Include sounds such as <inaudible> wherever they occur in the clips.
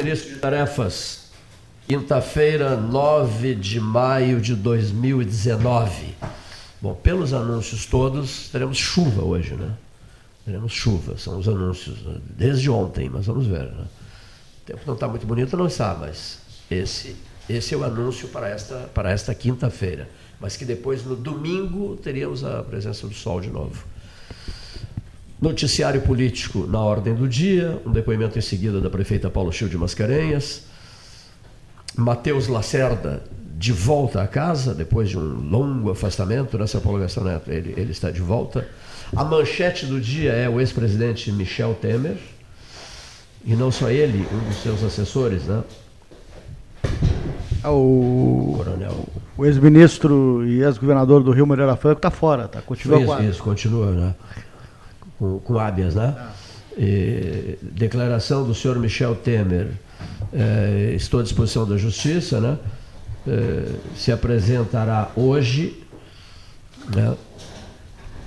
início de tarefas. Quinta-feira, 9 de maio de 2019. Bom, pelos anúncios todos, teremos chuva hoje, né? Teremos chuva, são os anúncios né? desde ontem, mas vamos ver. Né? O tempo não está muito bonito, não está, mas esse, esse é o anúncio para esta, para esta quinta-feira. Mas que depois, no domingo, teríamos a presença do sol de novo. Noticiário político na ordem do dia, um depoimento em seguida da prefeita Paulo Chil de Mascarenhas. Matheus Lacerda de volta a casa, depois de um longo afastamento, nessa né, prolongação Neto, ele, ele está de volta. A manchete do dia é o ex-presidente Michel Temer, e não só ele, um dos seus assessores, né? É o, Coronel. o ex-ministro e ex-governador do Rio Moreira Franco está fora, tá? Continua isso, isso, continua, né? Com, com hábias, né? E, declaração do senhor Michel Temer. É, estou à disposição da Justiça, né? É, se apresentará hoje, né?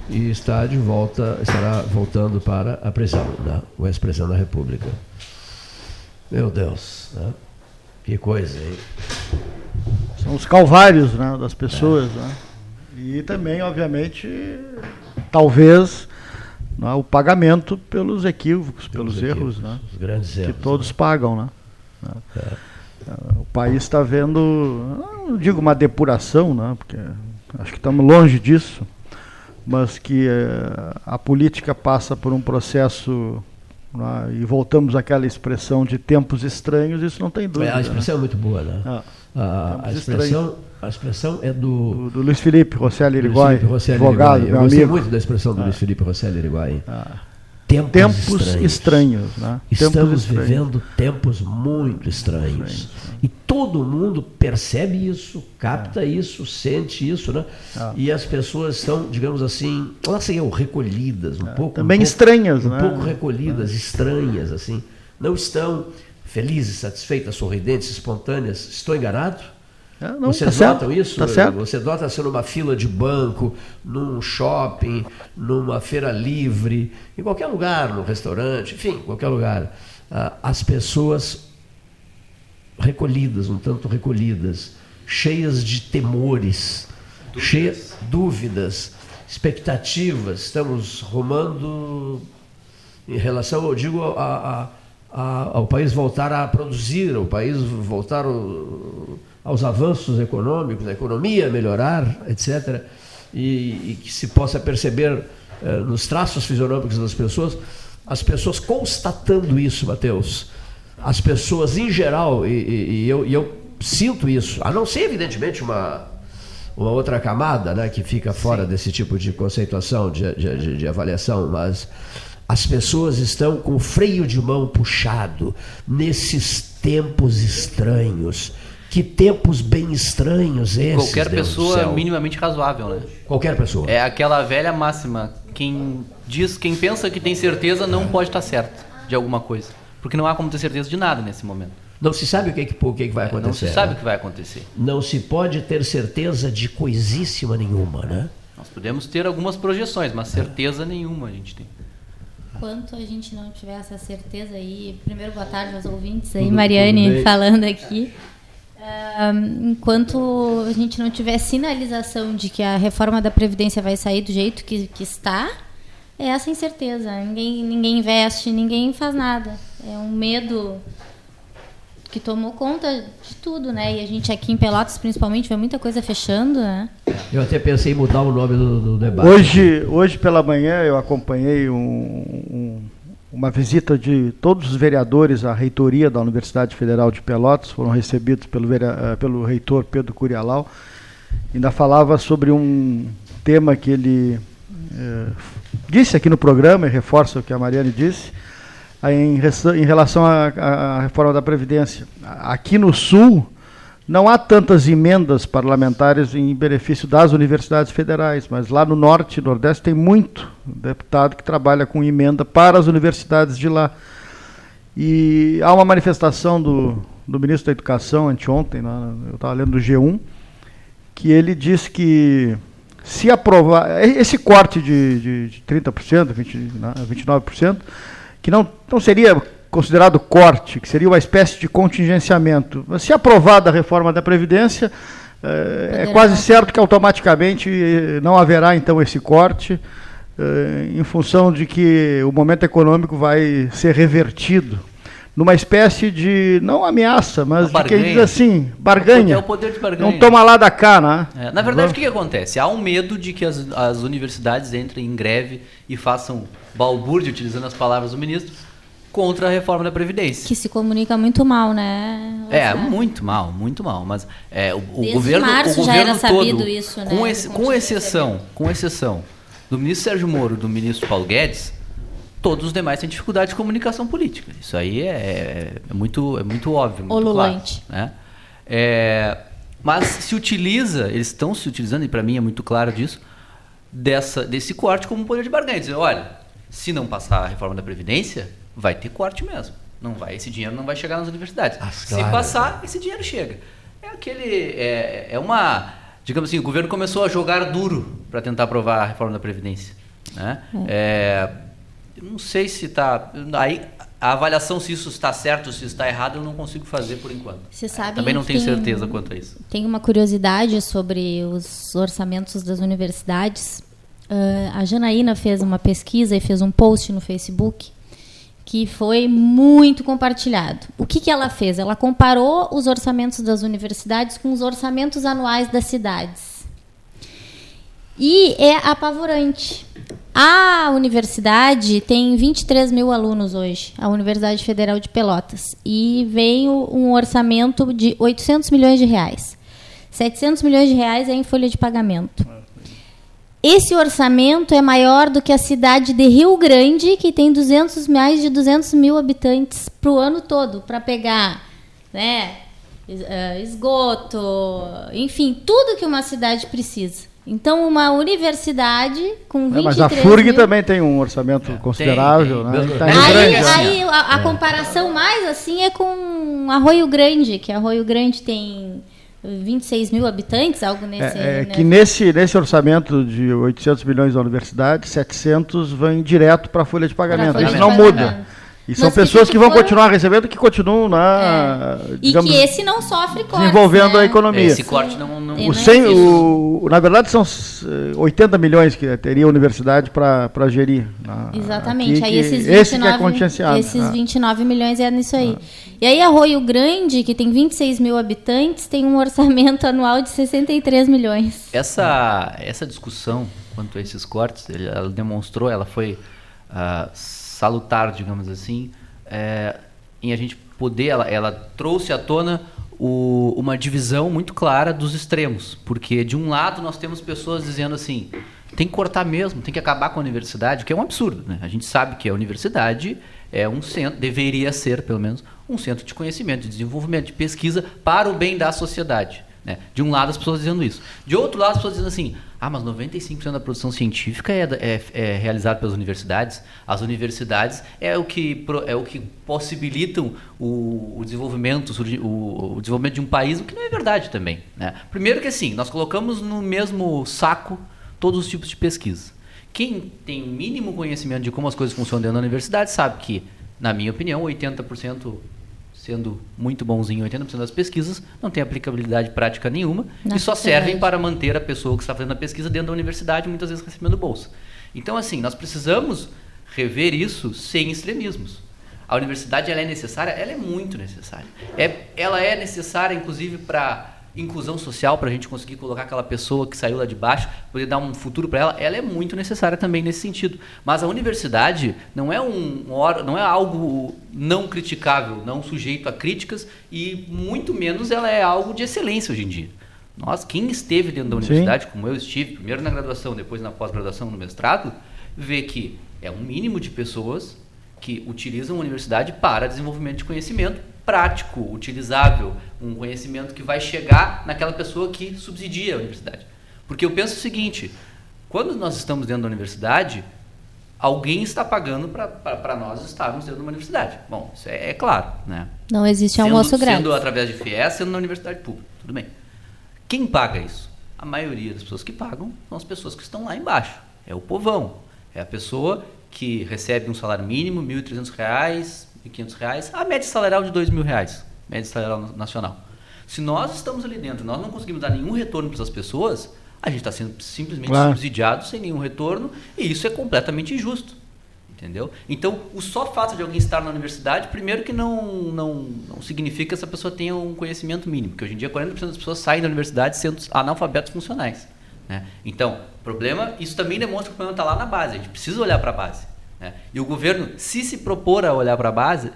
E está de volta, estará voltando para a prisão, né? O ex-presidente da República. Meu Deus, né? Que coisa, hein? São os calvários né, das pessoas, é. né? E também, obviamente, talvez é? o pagamento pelos equívocos, pelos, pelos erros, né? Os grandes erros. Que todos né? pagam, né? É. é. O país está vendo, não digo uma depuração, né? Porque acho que estamos longe disso, mas que é, a política passa por um processo né? e voltamos àquela expressão de tempos estranhos, isso não tem dúvida. É, a expressão né? é muito boa, né? Ah, a, a expressão a expressão é do. Do, do Luiz Felipe Rosselli Iriguai, advogado, Eu gostei muito da expressão do ah. Luiz Felipe Rosselli Iriguai. Ah. Tempos, tempos, estranhos. estranhos né? Estamos tempos vivendo estranhos. tempos muito estranhos. estranhos. E todo mundo percebe isso, capta é. isso, sente isso, né? Ah. E as pessoas estão, digamos assim, elas são recolhidas, um é. pouco. Também um estranhas, pouco, né? Um pouco recolhidas, é. estranhas, assim. Não estão felizes, satisfeitas, sorridentes, espontâneas. Estou enganado? É, não, Vocês tá notam certo, isso? Tá certo. Você nota ser numa fila de banco, num shopping, numa feira livre, em qualquer lugar, no restaurante, enfim, qualquer lugar. Ah, as pessoas recolhidas, um tanto recolhidas, cheias de temores, dúvidas. cheias dúvidas, expectativas. Estamos rumando em relação, eu digo, a, a, a, ao país voltar a produzir, o país voltar. A, aos avanços econômicos, a economia melhorar, etc., e, e que se possa perceber eh, nos traços fisionômicos das pessoas, as pessoas constatando isso, Mateus, as pessoas em geral, e, e, e eu, eu, sinto isso, a não ser, evidentemente, uma, uma outra camada né, que fica fora Sim. desse tipo de conceituação, de, de, de, de avaliação, mas as pessoas estão com o freio de mão puxado nesses tempos estranhos que tempos bem estranhos esses. Qualquer Deus pessoa minimamente razoável, né? Qualquer pessoa. É aquela velha máxima. Quem diz, quem pensa que tem certeza não pode estar certo de alguma coisa. Porque não há como ter certeza de nada nesse momento. Não se sabe o que, que, o que, que vai acontecer. não se sabe né? o que vai acontecer. Não se pode ter certeza de coisíssima nenhuma, né? Nós podemos ter algumas projeções, mas certeza nenhuma a gente tem. Enquanto a gente não tiver essa certeza aí, primeiro boa tarde aos ouvintes aí, tudo, Mariane tudo falando aqui enquanto a gente não tiver sinalização de que a reforma da Previdência vai sair do jeito que, que está, é essa incerteza. Ninguém, ninguém investe, ninguém faz nada. É um medo que tomou conta de tudo, né? E a gente aqui em Pelotas, principalmente, vê muita coisa fechando, né? Eu até pensei em mudar o nome do, do debate. Hoje, hoje pela manhã eu acompanhei um, um uma visita de todos os vereadores à reitoria da Universidade Federal de Pelotas, foram recebidos pelo, eh, pelo reitor Pedro Curialau, ainda falava sobre um tema que ele eh, disse aqui no programa, e reforça o que a Mariane disse, em, em relação à reforma da Previdência. Aqui no Sul, não há tantas emendas parlamentares em benefício das universidades federais, mas lá no norte e nordeste tem muito deputado que trabalha com emenda para as universidades de lá. E há uma manifestação do, do ministro da Educação anteontem, né, eu estava lendo do G1, que ele disse que se aprovar esse corte de, de, de 30%, 20, 29%, que não, não seria considerado corte, que seria uma espécie de contingenciamento, se aprovada a reforma da Previdência, é, é quase certo que automaticamente não haverá então esse corte, em função de que o momento econômico vai ser revertido numa espécie de, não ameaça, mas de quem diz assim, barganha. É o poder de barganha. Não toma lá da cá, né? É, na verdade, o que, que, acontece? Há um medo de que as, as universidades entrem em greve e façam balbúrdia, utilizando as palavras do ministro, contra a reforma da Previdência. Que se comunica muito mal, né? É, muito mal, muito mal. Mas é, o, o governo, março o já governo era sabido isso, né? Com, com exceção, com exceção do ministro Sérgio Moro, do ministro Paulo Guedes, todos os demais têm dificuldade de comunicação política. Isso aí é, é muito, é muito óbvio, muito Olulante. claro. Né? É, mas se utiliza, eles estão se utilizando, e para mim é muito claro disso, dessa, desse corte como poder de barganha. Dizer, olha, se não passar a reforma da Previdência, vai ter corte mesmo. Não vai, esse dinheiro não vai chegar nas universidades. Ah, se claro. passar, esse dinheiro chega. É aquele. É, é uma. Digamos assim, o governo começou a jogar duro para tentar aprovar a reforma da Previdência. Né? É. É, não sei se está. Aí a avaliação se isso está certo ou se está errado eu não consigo fazer por enquanto. Você sabe Também não tenho tem, certeza quanto a isso. Tem uma curiosidade sobre os orçamentos das universidades. Uh, a Janaína fez uma pesquisa e fez um post no Facebook que foi muito compartilhado. O que, que ela fez? Ela comparou os orçamentos das universidades com os orçamentos anuais das cidades. E é apavorante. A universidade tem 23 mil alunos hoje, a Universidade Federal de Pelotas, e veio um orçamento de 800 milhões de reais. 700 milhões de reais é em folha de pagamento. Esse orçamento é maior do que a cidade de Rio Grande, que tem 200, mais de 200 mil habitantes para o ano todo, para pegar né, eh, esgoto, enfim, tudo que uma cidade precisa. Então, uma universidade com 23 é, Mas a FURG mil... também tem um orçamento é, considerável. Tem, tem. Né? Tá aí, grande, aí né? a, a é. comparação mais assim é com Arroio Grande, que Arroio Grande tem 26 mil habitantes, algo nesse... É, é que nesse, nesse orçamento de 800 milhões da universidade, 700 vão direto para a folha de pagamento. Isso não muda. E são pessoas que, que vão continuar recebendo que continuam na. É. Digamos, e que esse não sofre corte. Desenvolvendo né? a economia. Esse corte não. não... O 100, o, na verdade, são 80 milhões que teria a universidade para gerir. Na, Exatamente. Aqui, aí esses 29, esse é esses 29 ah. milhões é nisso aí. Ah. E aí Arroio Grande, que tem 26 mil habitantes, tem um orçamento <laughs> anual de 63 milhões. Essa, essa discussão quanto a esses cortes, ela demonstrou, ela foi. Uh, salutar, digamos assim, é, em a gente poder, ela, ela trouxe à tona o, uma divisão muito clara dos extremos, porque de um lado nós temos pessoas dizendo assim, tem que cortar mesmo, tem que acabar com a universidade, o que é um absurdo, né? A gente sabe que a universidade é um centro, deveria ser pelo menos um centro de conhecimento, de desenvolvimento, de pesquisa para o bem da sociedade. Né? De um lado as pessoas dizendo isso, de outro lado as pessoas dizendo assim, ah, mas 95% da produção científica é, é, é realizada pelas universidades. As universidades é o que, é o que possibilitam o, o desenvolvimento, o, o, desenvolvimento de um país, o que não é verdade também. Né? Primeiro que assim, nós colocamos no mesmo saco todos os tipos de pesquisa. Quem tem o mínimo conhecimento de como as coisas funcionam dentro da universidade sabe que, na minha opinião, 80% sendo muito bonzinho 80% das pesquisas, não tem aplicabilidade prática nenhuma Na e só servem para manter a pessoa que está fazendo a pesquisa dentro da universidade, muitas vezes recebendo bolsa. Então, assim, nós precisamos rever isso sem extremismos. A universidade ela é necessária, ela é muito necessária. É, ela é necessária, inclusive, para inclusão social para a gente conseguir colocar aquela pessoa que saiu lá de baixo, poder dar um futuro para ela, ela é muito necessária também nesse sentido. Mas a universidade não é um não é algo não criticável, não sujeito a críticas e muito menos ela é algo de excelência hoje em dia. Nós, quem esteve dentro da universidade, Sim. como eu estive, primeiro na graduação, depois na pós-graduação, no mestrado, vê que é um mínimo de pessoas que utilizam a universidade para desenvolvimento de conhecimento prático, utilizável, um conhecimento que vai chegar naquela pessoa que subsidia a universidade. Porque eu penso o seguinte: quando nós estamos dentro da universidade, alguém está pagando para nós estarmos dentro de uma universidade. Bom, isso é, é claro, né? Não existe sendo, almoço grátis. Sendo através de FIES, sendo na universidade pública, tudo bem. Quem paga isso? A maioria das pessoas que pagam são as pessoas que estão lá embaixo. É o povão. É a pessoa que recebe um salário mínimo, R$ 1.300, 1.500 reais, a média salarial de 2 mil reais, média salarial nacional. Se nós estamos ali dentro, nós não conseguimos dar nenhum retorno para essas pessoas, a gente está sendo simplesmente Claro. subsidiado sem nenhum retorno e isso é completamente injusto. Entendeu? Então, o só fato de alguém estar na universidade, primeiro que não, não, não significa que essa pessoa tenha um conhecimento mínimo, porque hoje em dia 40% das pessoas saem da universidade sendo analfabetos funcionais. Né? Então, problema, isso também demonstra que o problema está lá na base, a gente precisa olhar para a base. Né? E o governo, se se propor a olhar para a base,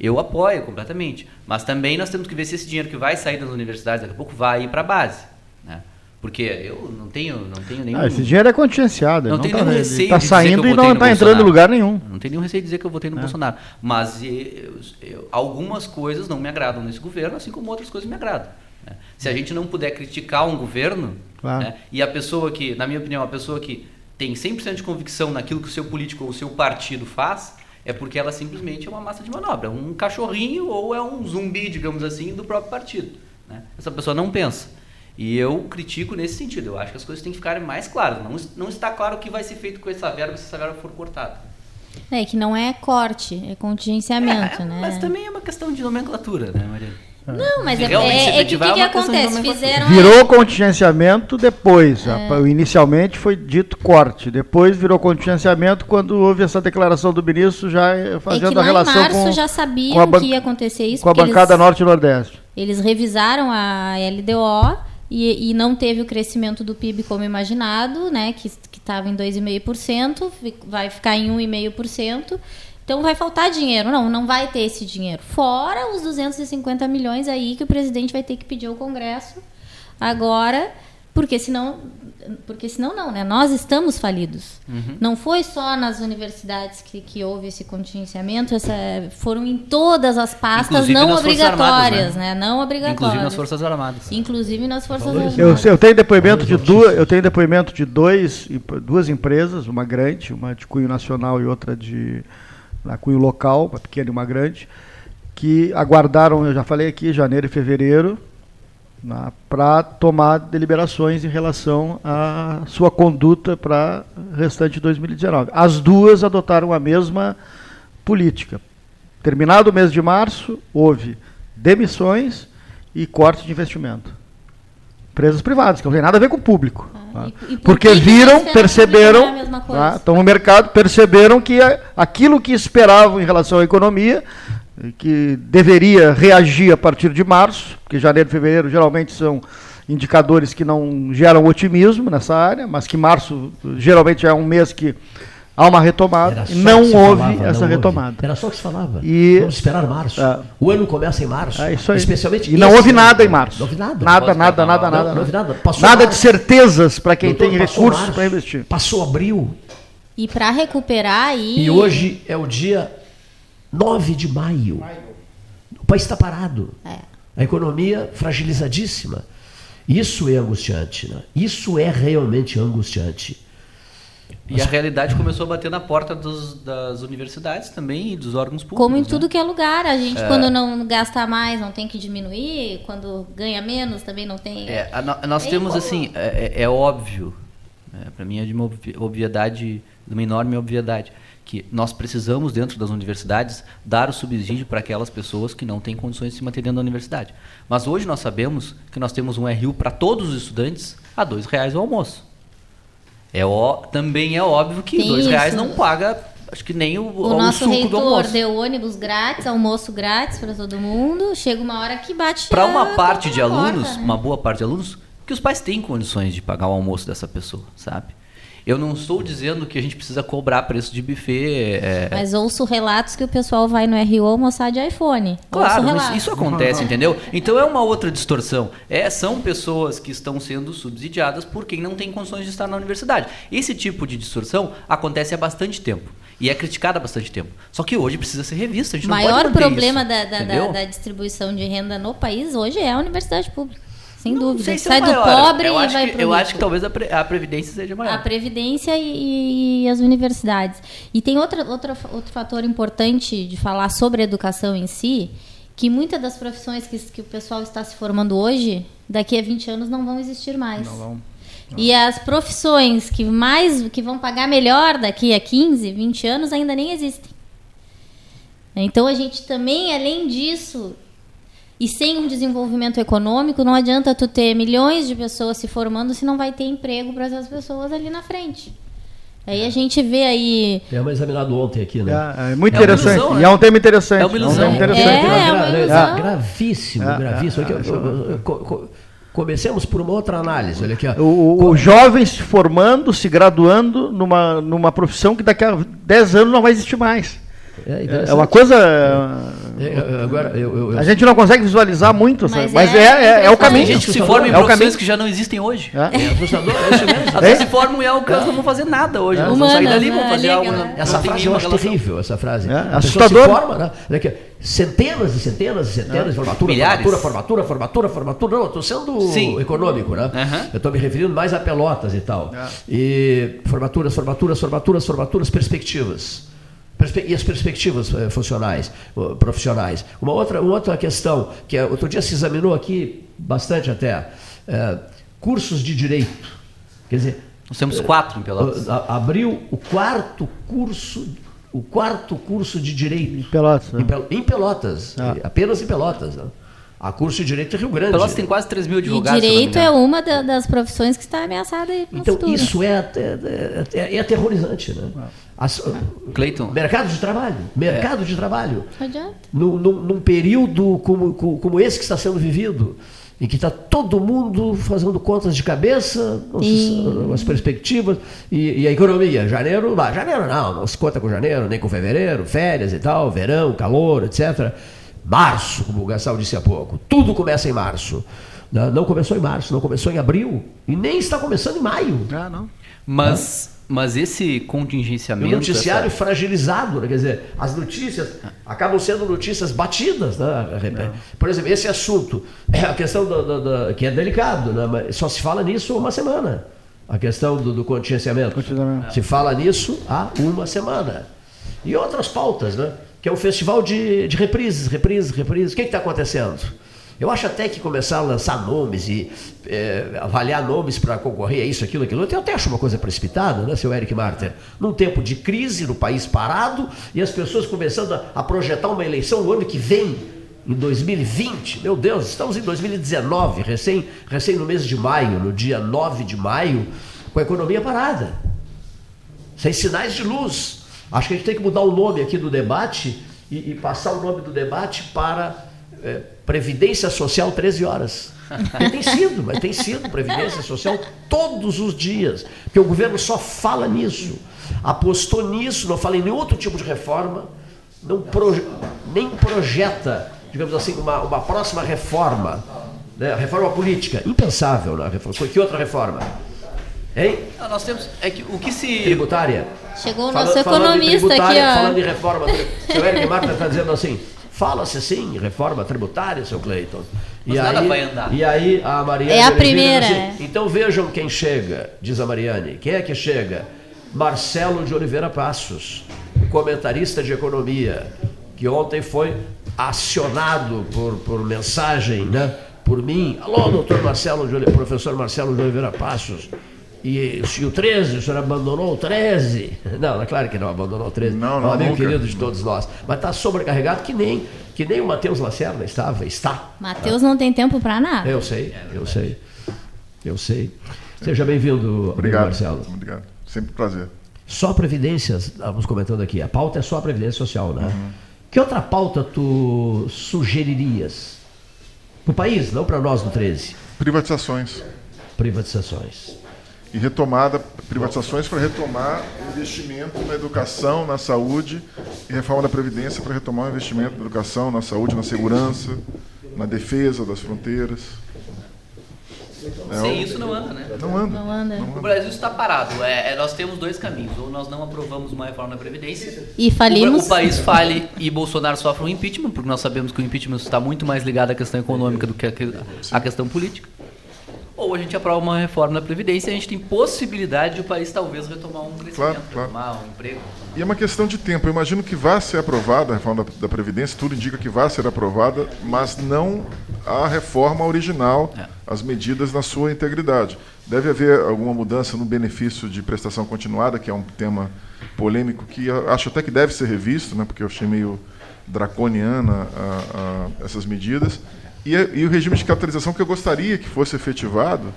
eu apoio completamente. Mas também nós temos que ver se esse dinheiro que vai sair das universidades daqui a pouco vai ir para a base. Né? Porque eu não tenho, não tenho nenhum. Ah, esse dinheiro é contingenciado. Não ele tem tá, nenhum receio tá de dizer que saindo eu e votei não no está entrando em Bolsonaro. lugar nenhum. Não tem nenhum receio de dizer que eu votei no É. Bolsonaro. Mas eu- eu- algumas coisas não me agradam nesse governo, assim como outras coisas me agradam. né? Se a gente não puder criticar um governo, Claro. né, e a pessoa que, na minha opinião, a pessoa que tem 100% de convicção naquilo que o seu político ou o seu partido faz, é porque ela simplesmente é uma massa de manobra, um cachorrinho ou é um zumbi, digamos assim, do próprio partido. né? Essa pessoa não pensa. E eu critico nesse sentido. Eu acho que as coisas têm que ficarem mais claras. Não, não está claro o que vai ser feito com essa verba se essa verba for cortada. É que não é corte, é contingenciamento, É, né? Mas também é uma questão de nomenclatura, né, Maria? Não, mas é, é, é que que, que é acontece? Fizeram Virou contingenciamento depois. A- Inicialmente foi dito corte. Depois virou contingenciamento quando houve essa declaração do ministro já eh, é fazendo que a lá em relação março com, já com a sabiam ban- que ia acontecer isso, com a bancada eles, Norte e Nordeste. eles revisaram a LDO e, e não teve o crescimento do PIB como imaginado, né? Que estava em 2,5%, fi- vai ficar em 1,5%. Então vai faltar dinheiro. Não, não vai ter esse dinheiro. Fora os 250 milhões aí que o presidente vai ter que pedir ao Congresso agora, porque senão. Porque senão não, né? Nós estamos falidos. Uhum. Não foi só nas universidades que, que houve esse contingenciamento, essa, foram em todas as pastas Inclusive não obrigatórias, Armadas, né? Não obrigatórias. Inclusive nas Forças Armadas. Inclusive nas Forças. Armadas. Eu, eu tenho depoimento de duas, eu tenho depoimento de dois, duas empresas, uma grande, uma de cunho nacional e outra de na cunho local, uma pequena e uma grande, que aguardaram, eu já falei aqui, janeiro e fevereiro, para tomar deliberações em relação à sua conduta para o restante de 2019. As duas adotaram a mesma política. Terminado o mês de março, houve demissões e corte de investimento. Empresas privadas, que não tem nada a ver com o público. Ah, tá? e- e por Porque viram, perceberam, tá? estão no mercado, perceberam que aquilo que esperavam em relação à economia, que deveria reagir a partir de março, porque janeiro e fevereiro geralmente são indicadores que não geram otimismo nessa área, mas que março geralmente é um mês que há uma retomada, e não houve falava, essa não houve. retomada. Era só o que se falava. E- Vamos esperar março. É. O ano começa em março. É isso aí. Especialmente e não houve ano. nada em março. Não houve nada. Nada, nada, falar? nada, Não, nada. não houve nada. nada. Passou Nada de março. certezas para quem Doutor, tem recursos para investir. Passou abril. E para recuperar aí. E hoje é o dia 9 de maio. O país está parado. É. A economia fragilizadíssima. Isso é angustiante. Né? Isso é realmente angustiante. E a realidade começou a bater na porta dos- das universidades também e dos órgãos públicos. Como em né? tudo que é lugar. A gente, quando não gasta mais, não tem que diminuir. Quando ganha menos, também não tem. É, a nós É temos igual. assim, é, é- é óbvio, para mim é de uma obvi- obviedade, de uma enorme obviedade, que nós precisamos dentro das universidades dar o subsídio para aquelas pessoas que não têm condições de se manter dentro da universidade. Mas hoje nós sabemos que nós temos um RU para todos os estudantes a dois reais o almoço. É ó, também é óbvio que Tem dois reais isso. não paga, acho que nem o, O o nosso suco do reitor almoço. deu ônibus grátis, almoço grátis para todo mundo. Chega uma hora que bate. Para uma parte de porta, alunos, né? uma boa parte de alunos, que os pais têm condições de pagar o almoço dessa pessoa, sabe? Eu não estou dizendo que a gente precisa cobrar preço de buffet. é, Mas ouço relatos que o pessoal vai no RU almoçar de iPhone. Claro, relatos. isso acontece, <laughs> entendeu? Então é uma outra distorção. É, são pessoas que estão sendo subsidiadas por quem não tem condições de estar na universidade. Esse tipo de distorção acontece há bastante tempo. E é criticada há bastante tempo. Só que hoje precisa ser revista. A gente O não pode maior problema isso, da, da, da, da distribuição de renda no país hoje é a universidade pública. Sem Não dúvida. sei se é Sai o do pobre eu e acho vai que, pro Eu rico. acho que talvez a, pre- a Previdência seja maior. A Previdência e, e as universidades. E tem outra, outra, outro fator importante de falar sobre a educação em si, que muitas das profissões que, que o pessoal está se formando hoje, daqui a 20 anos não vão existir mais. Não vão. E as profissões que mais que vão pagar melhor daqui a 15, 20 anos ainda nem existem. Então a gente também, além disso, e sem um desenvolvimento econômico, não adianta tu ter milhões de pessoas se formando se não vai ter emprego para essas pessoas ali na frente. Aí a gente vê aí. Temos examinado ontem aqui, né? É, é muito É interessante. ilusão, né? e é um tema interessante. É uma ilusão. um tema interessante. É, uma ilusão. gravíssimo, É, gravíssimo. é, Aqui, eu- eu- Comecemos por uma outra análise. Olha aqui, ó. O, jovem se formando, se graduando numa, numa profissão que daqui a 10 anos não vai existir mais. É, É uma coisa. É, é, agora, eu, eu- eu- A gente não consegue visualizar muito, sabe? Mas mas, é é, é, é o caminho. Tem gente que se É o forma em caminho. profissões que já não existem hoje. É. é assustador, é. Às vezes se formam e é o caso, não vão fazer nada hoje. Elas vão sair Humanas, dali, vão né? fazer Ali, algo. não- Essa frase eu acho relação. terrível, essa frase. É, a pessoa assustador. se forma, né? Centenas e centenas e centenas de formatura, Milhares. formatura, formatura, formatura, formatura. Não, eu estou sendo Sim. econômico, né? Aham. Eu estou me referindo mais a pelotas e tal. É. E formaturas, formaturas, formaturas, formaturas, perspectivas. E as perspectivas eh, funcionais, eh, profissionais. Uma outra, uma outra questão, que eh, outro dia se examinou aqui, bastante até, eh, cursos de direito. Quer dizer, Nós temos quatro em Pelotas. a- abriu o quarto curso, o quarto curso de direito Pelotas, né? em, Pel- em Pelotas, Ah. apenas em Pelotas. né? A curso de direito em Rio Grande. Pelotas tem quase 3 mil E advogados. me direito é uma da- das profissões que está ameaçada aí Então futuro. isso é, é, é- é aterrorizante, né? As- Cleiton, mercado de trabalho, mercado de trabalho. Não adianta. Num, num- num período como, como, esse que está sendo vivido, em que está todo mundo fazendo contas de cabeça, não Sim. as perspectivas, e, e a economia. Janeiro, lá, janeiro não, não se conta com janeiro, nem com fevereiro, férias e tal, verão, calor, etc. Março, como o Gastão disse há pouco, tudo começa em março. Não não começou em março, não começou em abril, e nem está começando em maio. Ah, não. mas, mas esse E o contingenciamento. noticiário essa- fragilizado, né? quer dizer, as notícias acabam sendo notícias batidas. Né? Por exemplo, esse assunto, é a questão do, do- do- que é delicado, né? mas só se fala nisso uma semana. A questão do, do contingenciamento. Contingenciamento. Se fala nisso há uma semana. E outras pautas, né? que é um festival de, de reprises, reprises, reprises. O que está acontecendo? Eu acho até que começar a lançar nomes e eh, avaliar nomes para concorrer a isso, aquilo, aquilo, eu até acho uma coisa precipitada, né, seu Eric Marter? Num tempo de crise, no país parado, e as pessoas começando a, projetar uma eleição no ano que vem, em 2020. Meu Deus, estamos em 2019, recém, recém no mês de maio, no dia 9 de maio, com a economia parada sem sinais de luz. Acho que a gente tem que mudar o nome aqui do debate e, e passar o nome do debate para eh, Previdência Social 13 horas. Porque tem sido, mas tem sido Previdência Social todos os dias. Porque o governo só fala nisso. Apostou nisso, não fala em nenhum outro tipo de reforma, não proje- nem projeta, digamos assim, uma, uma próxima reforma. Né? Reforma política. Impensável, né? Reforma- Que outra reforma? Hein? Não, nós temos. É que o que se. Tributária? Chegou o nosso falando economista aqui, tributária, Falando em ó. reforma, seu Eric Marta está dizendo assim, fala-se sim, reforma tributária, seu Cleiton. Mas nada vai andar. E aí a Mariane... É a primeira, diz é. então vejam quem chega, diz a Mariane. Quem é que chega? Marcelo de Oliveira Passos, comentarista de economia, que ontem foi acionado por, por mensagem, né? Por mim. Alô, doutor Marcelo de Oliveira, professor Marcelo de Oliveira Passos. E, e o 13, o senhor abandonou o 13? Não, é claro que não abandonou o 13. Não, é um não, amigo nunca. querido de todos nós. Mas está sobrecarregado que nem, que nem o Matheus Lacerda estava, está. Matheus não tem tempo pra nada. Eu sei, eu sei. Eu sei. Seja bem-vindo. Marcelo. Obrigado. Sempre um prazer. Só previdências, estávamos comentando aqui, a pauta é só a previdência social, né? Que outra pauta tu sugeririas? Para o país, não para nós no 13. Privatizações. Privatizações. E retomada, privatizações para retomar investimento na educação, na saúde, e reforma da Previdência para retomar o investimento na educação, na saúde, na segurança, na defesa das fronteiras. É Sem isso não anda, né? Não anda. Não anda. O Brasil está parado. É, é, nós temos dois caminhos. Ou nós não aprovamos uma reforma da Previdência. E falimos. O, o país fale e Bolsonaro sofre um impeachment, porque nós sabemos que o impeachment está muito mais ligado à questão econômica do que- à questão política. Ou a gente aprova uma reforma da Previdência e a gente tem possibilidade de o país talvez retomar um crescimento, Claro, claro. retomar um emprego. E é uma questão de tempo. Eu imagino que vai ser aprovada a reforma da, Previdência, tudo indica que vai ser aprovada, mas não a reforma original, É. as medidas na sua integridade. Deve haver alguma mudança no benefício de prestação continuada, que é um tema polêmico que acho até que deve ser revisto, né, porque eu achei meio draconiana a, a essas medidas. E, e, o regime de capitalização que eu gostaria que fosse efetivado,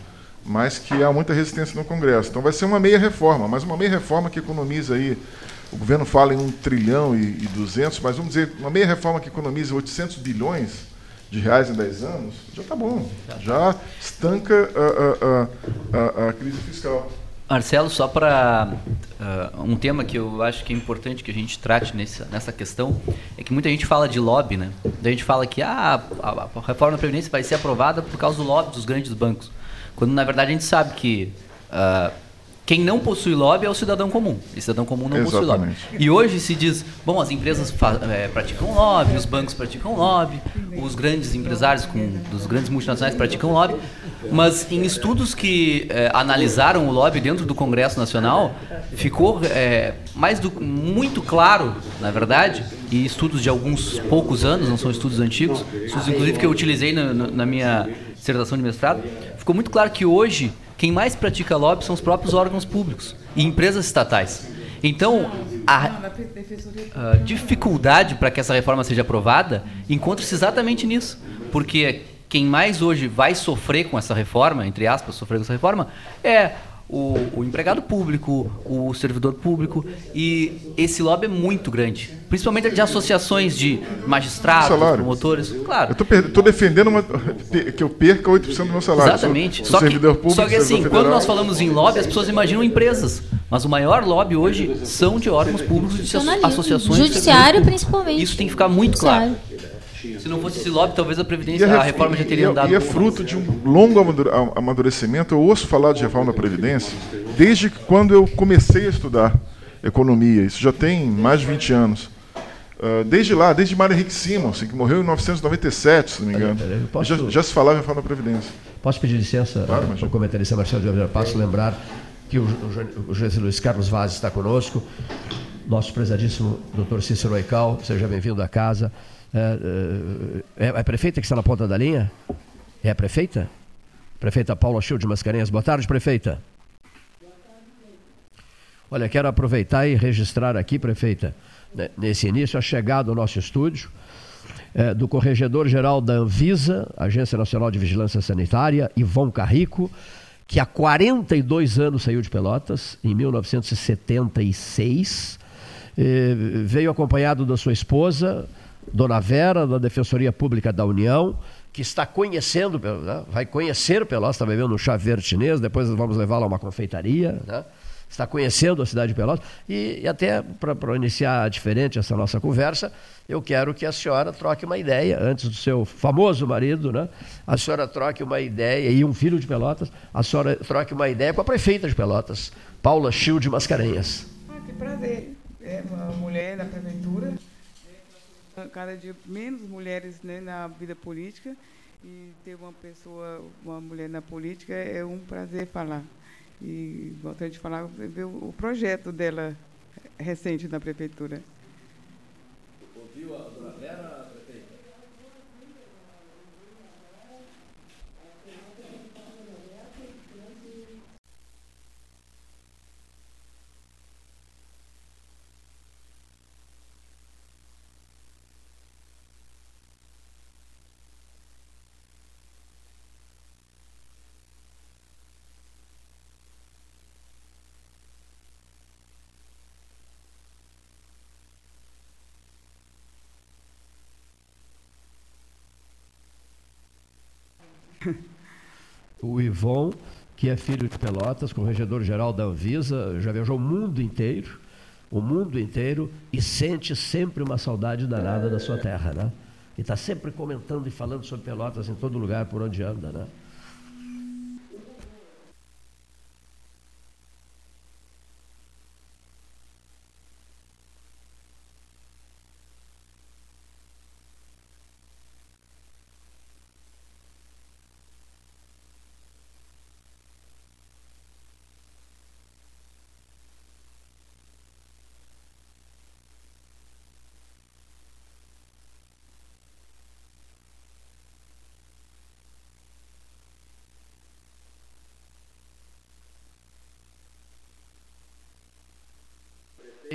mas que há muita resistência no Congresso. Então vai ser uma meia reforma, mas uma meia reforma que economiza aí, o governo fala em um trilhão e, e 200, mas vamos dizer, uma meia reforma que economiza 800 bilhões de reais em 10 anos, já está bom, já estanca a, a, a, a crise fiscal. Marcelo, só para uh, um tema que eu acho que é importante que a gente trate nessa, nessa questão é que muita gente fala de lobby, né? A gente fala que ah, a, a reforma da Previdência vai ser aprovada por causa do lobby dos grandes bancos. Quando na verdade a gente sabe que uh, quem não possui lobby é o cidadão comum. E cidadão comum não Exatamente. possui lobby. E hoje se diz, bom, as empresas é, praticam lobby, os bancos praticam lobby, os grandes empresários com, dos grandes multinacionais praticam lobby. Mas em estudos que é, analisaram o lobby dentro do Congresso Nacional, ficou é, mais do, muito claro, na verdade, e estudos de alguns poucos anos, não são estudos antigos, estudos inclusive que eu utilizei na, na minha dissertação de mestrado, ficou muito claro que hoje quem mais pratica lobby são os próprios órgãos públicos e empresas estatais. Então, a, a dificuldade para que essa reforma seja aprovada encontra-se exatamente nisso. Porque quem mais hoje vai sofrer com essa reforma, entre aspas, sofrer com essa reforma, é o, o, empregado público, o servidor público, e esse lobby é muito grande. Principalmente de associações de magistrados, salário. promotores. Claro. Eu estou defendendo uma, que eu perca 8% do meu salário. Exatamente. Sou, sou só, servidor que, público, só que assim, federal. quando nós falamos em lobby, as pessoas imaginam empresas. Mas o maior lobby hoje são de órgãos públicos, de associações. Judiciário, principalmente. Isso tem que ficar muito claro. Se não fosse esse lobby, talvez a Previdência, a, a reforma já teria andado. E é fruto de um longo amadurecimento. Eu ouço falar de reforma da Previdência desde quando eu comecei a estudar economia. Isso já tem mais de 20 anos. Uh, desde lá, desde Mário Henrique Simonsen, que morreu em 1997, se não me engano. Posso... Já, já, se falava em reforma da Previdência. Posso pedir licença claro, mas... para o comentarista Marcelo de Oliveira Passo lembrar que o, o, o juiz Luiz Carlos Vaz está conosco, nosso prezadíssimo doutor Cícero Aical, seja bem-vindo à casa. É, é, é, a prefeita que está na ponta da linha? É a prefeita? Prefeita Paula Chiu de Mascarenhas. Boa tarde, prefeita. Olha, quero aproveitar e registrar aqui, prefeita, né, nesse início, a chegada ao nosso estúdio é, do Corregedor-Geral da Anvisa, Agência Nacional de Vigilância Sanitária, Ivon Carrico, que há 42 anos saiu de Pelotas, em 1976, eh, veio acompanhado da sua esposa, Dona Vera, da Defensoria Pública da União, que está conhecendo, né? vai conhecer Pelotas, está bebendo um chá verde chinês, depois vamos levá-la a uma confeitaria, né? está conhecendo a cidade de Pelotas. E, e até para iniciar diferente essa nossa conversa, eu quero que a senhora troque uma ideia, antes do seu famoso marido, né? a senhora troque uma ideia, e um filho de Pelotas, a senhora troque uma ideia com a prefeita de Pelotas, Paula Chil de Mascarenhas. Ah, que prazer. É uma mulher da prefeitura cada dia menos mulheres né, na vida política e ter uma pessoa, uma mulher na política é um prazer falar. E gostaria de falar, ver o projeto dela recente na prefeitura. O Ivon, que é filho de Pelotas, corregedor-geral da Anvisa, já viajou o mundo inteiro, o mundo inteiro, e sente sempre uma saudade danada da sua terra, né? E está sempre comentando e falando sobre Pelotas em todo lugar por onde anda, né?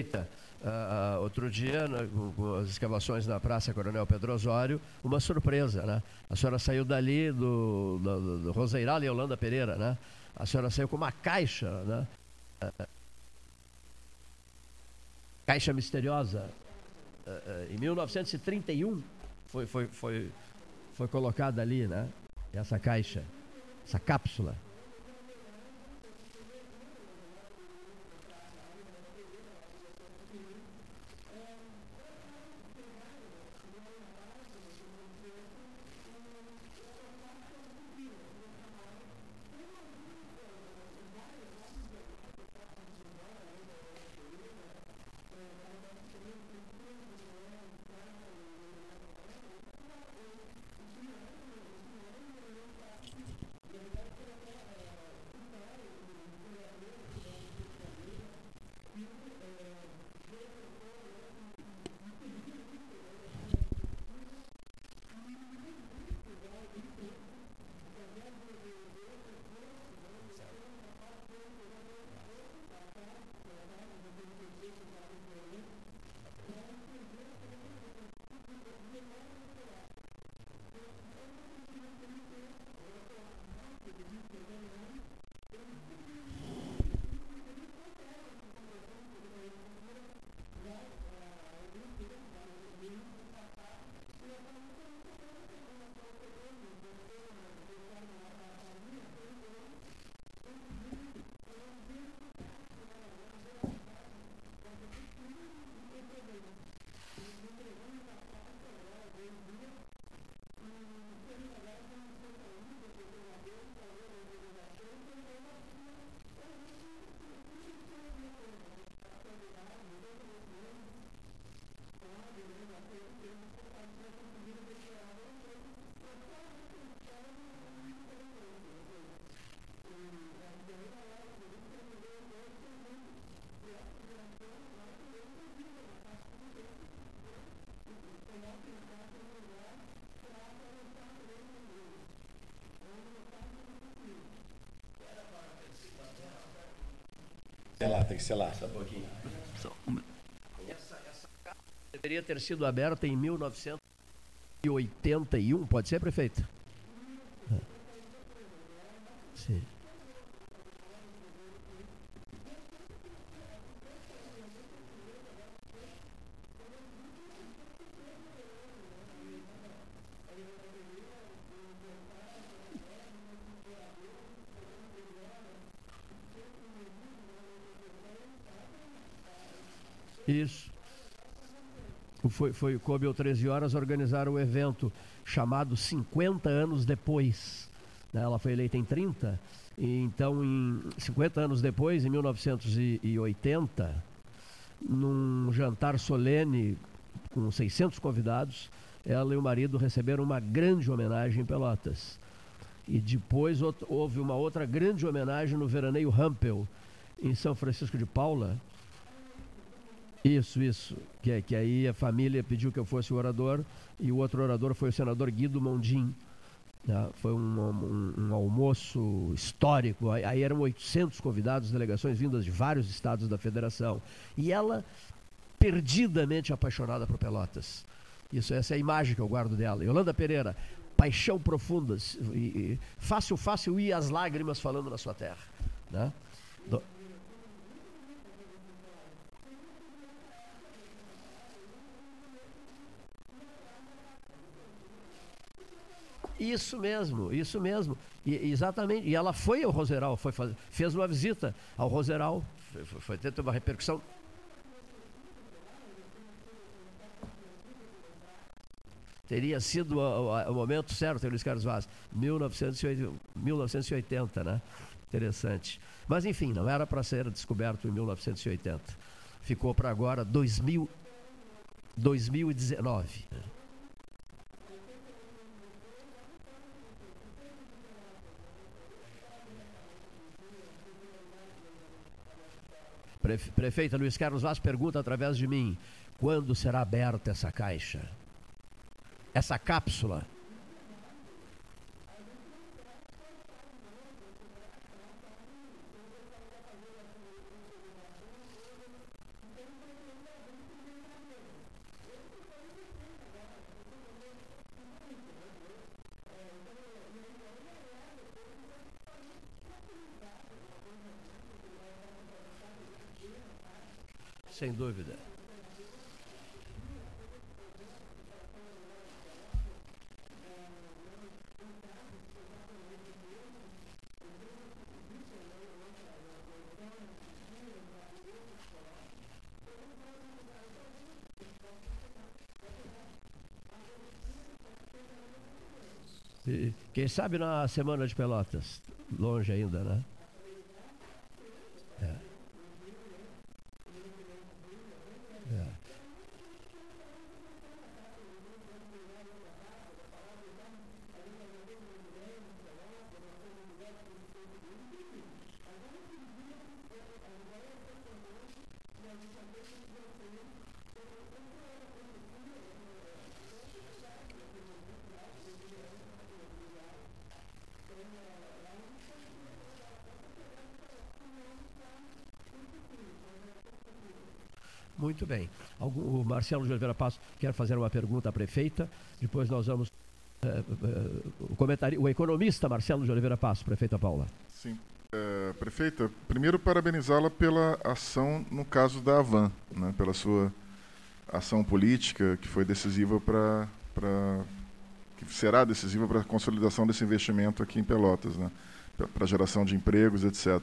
Eita, Uh, outro dia, na, com as escavações na Praça Coronel Pedro Osório, uma surpresa, né? A senhora saiu dali do, do, do Roseiral e Holanda Pereira, né? A senhora saiu com uma caixa, né? Uh, caixa misteriosa. Uh, em 1931 foi, foi, foi, foi colocada ali, né? Essa caixa, essa cápsula. Tem que ser lá. Só um pouquinho. Essa, essa deveria ter sido aberta em 1981, pode ser, prefeito? Sim. Isso. Foi, foi, coube ao 13 horas organizar o um evento chamado 50 anos depois. Né? Ela foi eleita em 30, e então em 50 anos depois, em 1980, num jantar solene com 600 convidados, ela e o marido receberam uma grande homenagem em Pelotas. E depois houve uma outra grande homenagem no veraneio Rampel, em São Francisco de Paula, isso, isso. Que, que aí a família pediu que eu fosse o orador e o outro orador foi o senador Guido Mondim. Né? Foi um, um, um, almoço histórico. Aí, eram 800 convidados, delegações vindas de vários estados da federação. E ela, perdidamente apaixonada por Pelotas. Isso, essa é a imagem que eu guardo dela. Yolanda Pereira, paixão profunda. E, e, fácil, fácil ir as lágrimas falando na sua terra. Né? Do... Isso mesmo, isso mesmo. E, exatamente. E ela foi ao Roseral, foi fazer, fez uma visita ao Roseral, foi, foi ter uma repercussão. Teria sido o, momento certo, Luiz Carlos Vaz, 1980, 1980, né? Interessante. Mas enfim, não era para ser descoberto em 1980. Ficou para agora 2000, 2019. Prefeita Luiz Carlos Vaz pergunta através de mim: quando será aberta essa caixa? Essa cápsula? Sem dúvida. Quem sabe na semana de Pelotas, longe ainda, né? É. É. Muito bem. Algum, o Marcelo de Oliveira Passo quer fazer uma pergunta à prefeita. Depois nós vamos. eh, o, o economista Marcelo de Oliveira Passo, prefeita Paula. Sim. É, prefeita, primeiro parabenizá-la pela ação no caso da Avan, né, pela sua ação política que foi decisiva para que será decisiva para a consolidação desse investimento aqui em Pelotas, né, para geração de empregos, etc.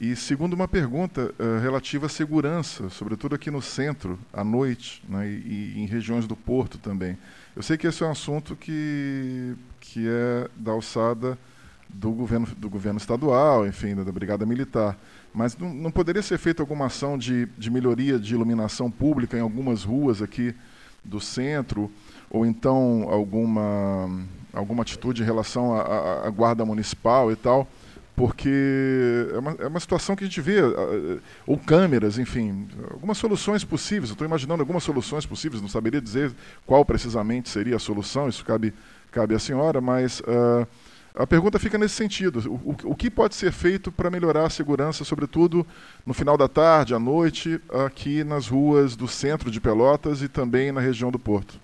E segundo uma pergunta uh, relativa à segurança, sobretudo aqui no centro, à noite, né, e, e, em regiões do porto também. Eu sei que esse é um assunto que, que é da alçada do governo, do governo estadual, enfim, da, da Brigada Militar. Mas não, não, poderia ser feita alguma ação de, de melhoria de iluminação pública em algumas ruas aqui do centro, ou então alguma, alguma atitude em relação à guarda municipal e tal? Porque é uma, é uma situação que a gente vê, ou câmeras, enfim, algumas soluções possíveis. Estou imaginando algumas soluções possíveis, não saberia dizer qual precisamente seria a solução, isso cabe, cabe à senhora, mas uh, a pergunta fica nesse sentido: o, o, o que pode ser feito para melhorar a segurança, sobretudo no final da tarde, à noite, aqui nas ruas do centro de Pelotas e também na região do Porto?